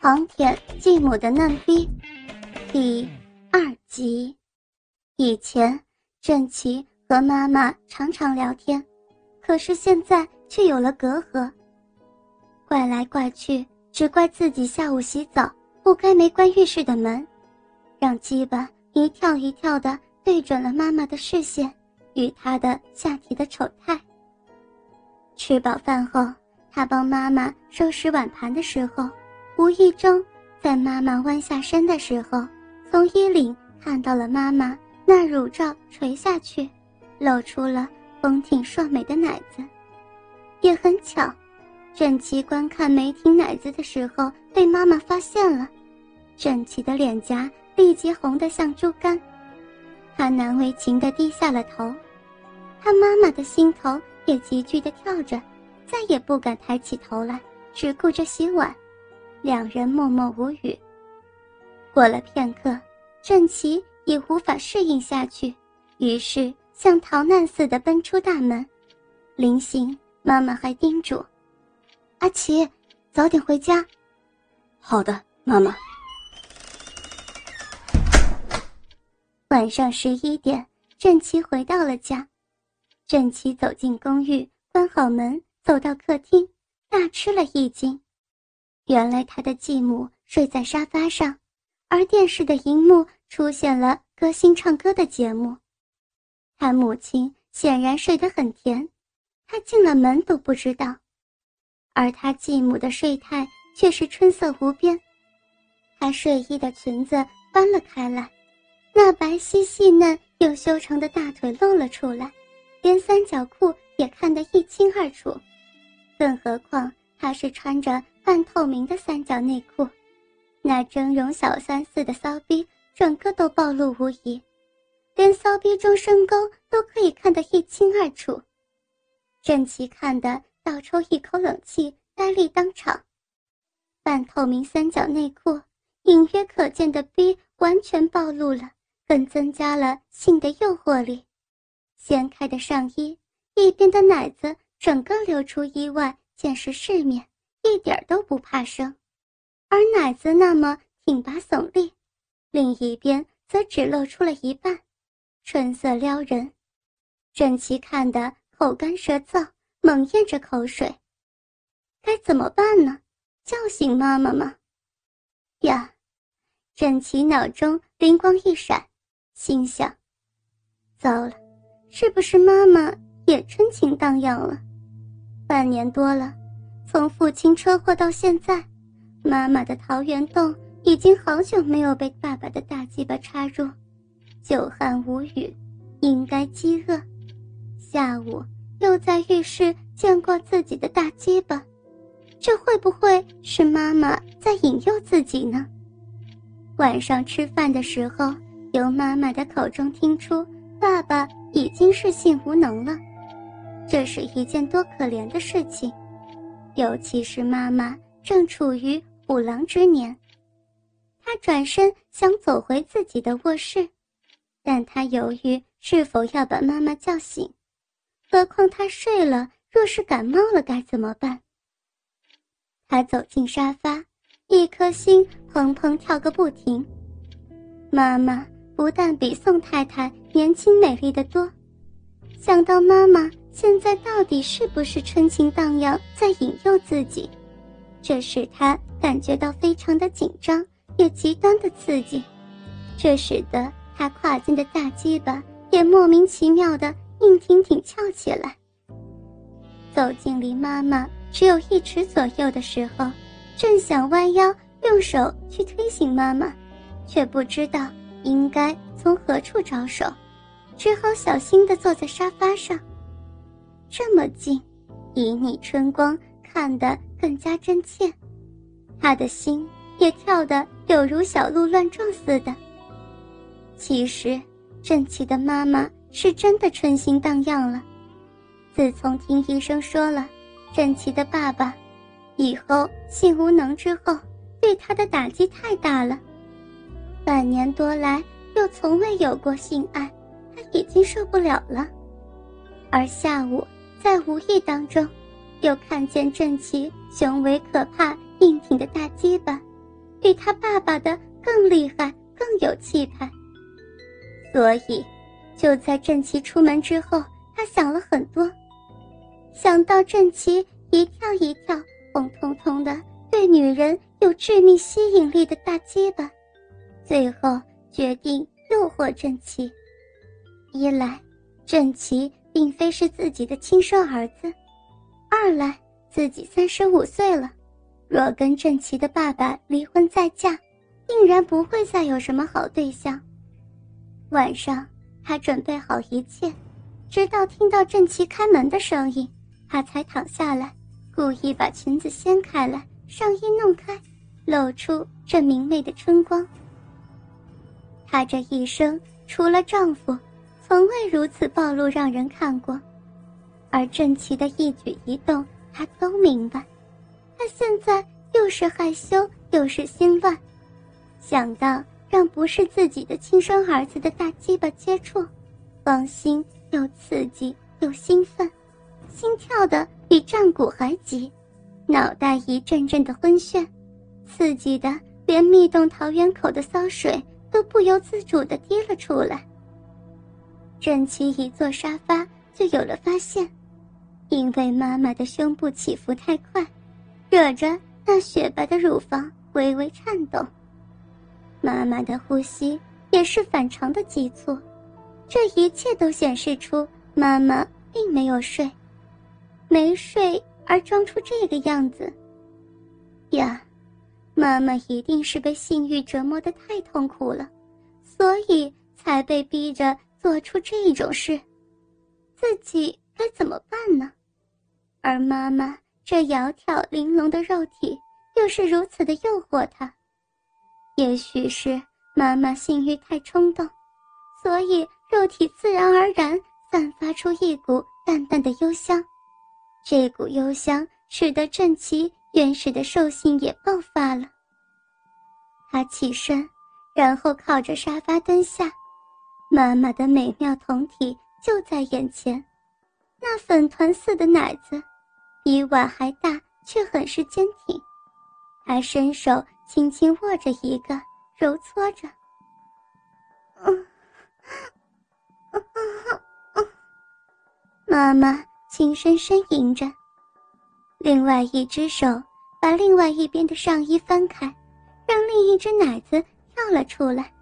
狂舔继母的嫩逼，第二集。以前，郑琪和妈妈常常聊天，可是现在却有了隔阂。怪来怪去，只怪自己下午洗澡不该没关浴室的门，让鸡巴一跳一跳的对准了妈妈的视线与她的下体的丑态。吃饱饭后，他帮妈妈收拾碗盘的时候。无意中，在妈妈弯下身的时候，从衣领看到了妈妈那乳罩垂下去，露出了丰挺硕美的奶子。也很巧，郑琪观看梅婷奶子的时候，被妈妈发现了。郑琪的脸颊立即红得像猪肝，他难为情地低下了头。他妈妈的心头也急剧地跳着，再也不敢抬起头来，只顾着洗碗。两人默默无语。过了片刻，郑琪已无法适应下去，于是像逃难似的奔出大门。临行，妈妈还叮嘱：“阿奇，早点回家。”“好的，妈妈。”晚上十一点，郑琪回到了家。郑琪走进公寓，关好门，走到客厅，大吃了一惊。原来他的继母睡在沙发上，而电视的荧幕出现了歌星唱歌的节目。他母亲显然睡得很甜，他进了门都不知道，而他继母的睡态却是春色无边。她睡衣的裙子翻了开来，那白皙细嫩又修长的大腿露了出来，连三角裤也看得一清二楚，更何况她是穿着。半透明的三角内裤，那峥嵘小三似的骚逼，整个都暴露无遗，连骚逼中深沟都可以看得一清二楚。郑琪看得倒抽一口冷气，呆立当场。半透明三角内裤，隐约可见的逼完全暴露了，更增加了性的诱惑力。掀开的上衣，一边的奶子整个流出衣外，见识世面。一点都不怕生，而奶子那么挺拔耸立，另一边则只露出了一半，春色撩人。郑琪看得口干舌燥，猛咽着口水。该怎么办呢？叫醒妈妈吗？呀！郑琪脑中灵光一闪，心想：糟了，是不是妈妈也春情荡漾了？半年多了。从父亲车祸到现在，妈妈的桃源洞已经好久没有被爸爸的大鸡巴插入，久旱无雨，应该饥饿。下午又在浴室见过自己的大鸡巴，这会不会是妈妈在引诱自己呢？晚上吃饭的时候，由妈妈的口中听出爸爸已经是性无能了，这是一件多可怜的事情。尤其是妈妈正处于虎狼之年，他转身想走回自己的卧室，但他犹豫是否要把妈妈叫醒，何况他睡了，若是感冒了该怎么办？他走进沙发，一颗心砰砰跳个不停。妈妈不但比宋太太年轻美丽的多，想到妈妈。现在到底是不是春情荡漾在引诱自己？这使他感觉到非常的紧张，也极端的刺激。这使得他跨进的大鸡巴也莫名其妙的硬挺挺翘起来。走进离妈妈只有一尺左右的时候，正想弯腰用手去推醒妈妈，却不知道应该从何处着手，只好小心的坐在沙发上。这么近，旖旎春光看得更加真切，他的心也跳得有如小鹿乱撞似的。其实，郑琪的妈妈是真的春心荡漾了。自从听医生说了，郑琪的爸爸以后性无能之后，对他的打击太大了。半年多来又从未有过性爱，他已经受不了了。而下午。在无意当中，又看见郑琪雄伟可怕、硬挺的大鸡巴，比他爸爸的更厉害，更有气派。所以，就在郑琪出门之后，他想了很多，想到郑琪一跳一跳、红彤彤的，对女人有致命吸引力的大鸡巴，最后决定诱惑郑琪。一来，郑琪并非是自己的亲生儿子；二来，自己三十五岁了，若跟郑琪的爸爸离婚再嫁，定然不会再有什么好对象。晚上，他准备好一切，直到听到郑琪开门的声音，他才躺下来，故意把裙子掀开来，上衣弄开，露出这明媚的春光。他这一生除了丈夫。从未如此暴露，让人看过。而郑琪的一举一动，他都明白。他现在又是害羞，又是心乱，想到让不是自己的亲生儿子的大鸡巴接触，芳心又刺激又兴奋，心跳的比战鼓还急，脑袋一阵阵的昏眩，刺激的连密洞桃源口的骚水都不由自主的滴了出来。郑琪一坐沙发就有了发现，因为妈妈的胸部起伏太快，惹着那雪白的乳房微微颤动。妈妈的呼吸也是反常的急促，这一切都显示出妈妈并没有睡，没睡而装出这个样子。呀，妈妈一定是被性欲折磨的太痛苦了，所以才被逼着。做出这种事，自己该怎么办呢？而妈妈这窈窕玲珑的肉体又是如此的诱惑他。也许是妈妈性欲太冲动，所以肉体自然而然散发出一股淡淡的幽香。这股幽香使得郑琪原始的兽性也爆发了。他起身，然后靠着沙发蹲下。妈妈的美妙酮体就在眼前，那粉团似的奶子，比碗还大，却很是坚挺。他伸手轻轻握着一个，揉搓着。嗯，妈妈轻声呻吟着，另外一只手把另外一边的上衣翻开，让另一只奶子跳了出来。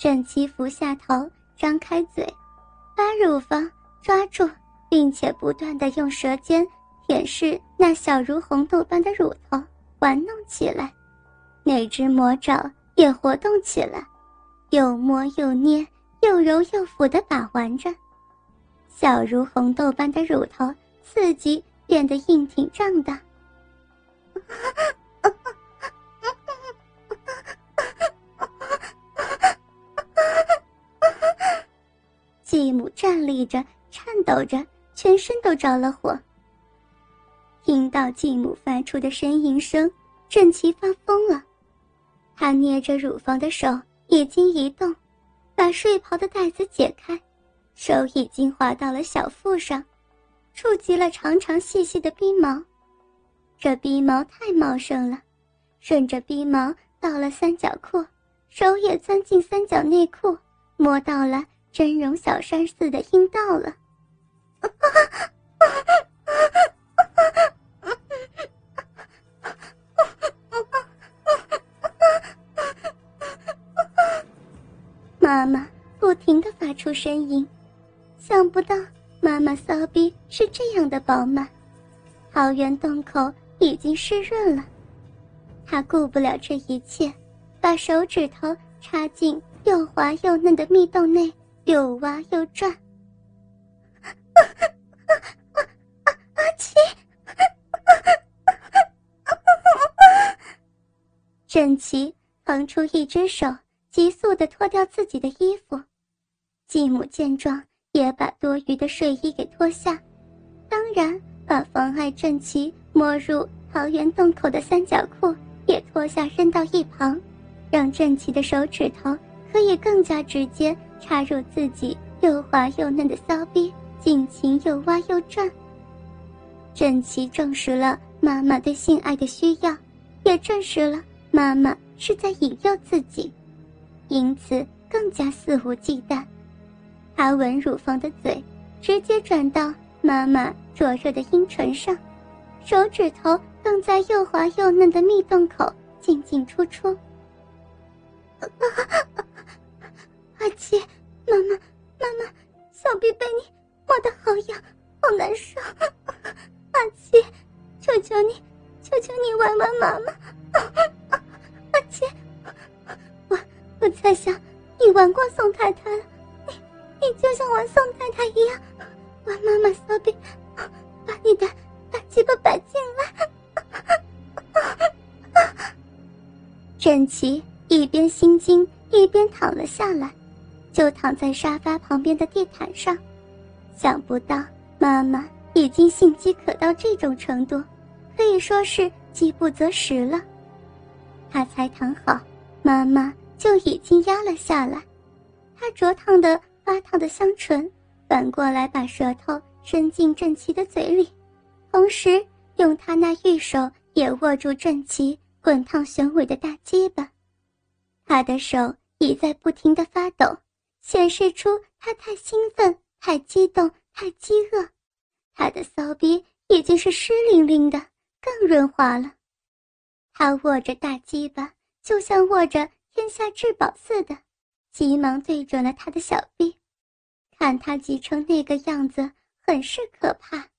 郑七伏下头，张开嘴，把乳房抓住，并且不断的用舌尖舔舐那小如红豆般的乳头，玩弄起来。那只魔爪也活动起来，又摸又捏，又揉又抚的把玩着。小如红豆般的乳头刺激变得硬挺胀大。继母站立着，颤抖着，全身都着了火。听到继母发出的呻吟声，郑琪发疯了。他捏着乳房的手已经移动，把睡袍的带子解开，手已经滑到了小腹上，触及了长长细细的逼毛。这逼毛太茂盛了，顺着逼毛到了三角裤，手也钻进三角内裤，摸到了。真容小山似的阴道了，妈妈不停的发出声音，想不到妈妈骚逼是这样的饱满，桃源洞口已经湿润了，她顾不了这一切，把手指头插进又滑又嫩的蜜洞内。又挖又转，阿奇，郑琪腾出一只手，急速的脱掉自己的衣服。继母见状，也把多余的睡衣给脱下，当然把妨碍郑琪摸入桃源洞口的三角裤也脱下扔到一旁，让郑琪的手指头可以更加直接。插入自己又滑又嫩的骚逼，尽情又挖又转。郑琪证实了妈妈对性爱的需要，也证实了妈妈是在引诱自己，因此更加肆无忌惮。他吻乳房的嘴直接转到妈妈灼热的阴唇上，手指头更在又滑又嫩的蜜洞口进进出出。阿七，妈妈，妈妈，小臂被你摸得好痒，好难受。阿七，求求你，求求你玩玩妈妈。阿七，我我在想你玩过宋太太了，你你就像玩宋太太一样，玩妈妈小臂，把你的大鸡巴摆进来。郑琪躺在沙发旁边的地毯上，想不到妈妈已经性饥渴到这种程度，可以说是饥不择食了。他才躺好，妈妈就已经压了下来。他灼烫的发烫的香唇，反过来把舌头伸进郑琪的嘴里，同时用他那玉手也握住郑琪滚烫雄伟的大鸡巴。他的手已在不停的发抖。显示出他太兴奋、太激动、太饥饿，他的骚逼已经是湿淋淋的，更润滑了。他握着大鸡巴，就像握着天下至宝似的，急忙对准了他的小臂。看他急成那个样子，很是可怕。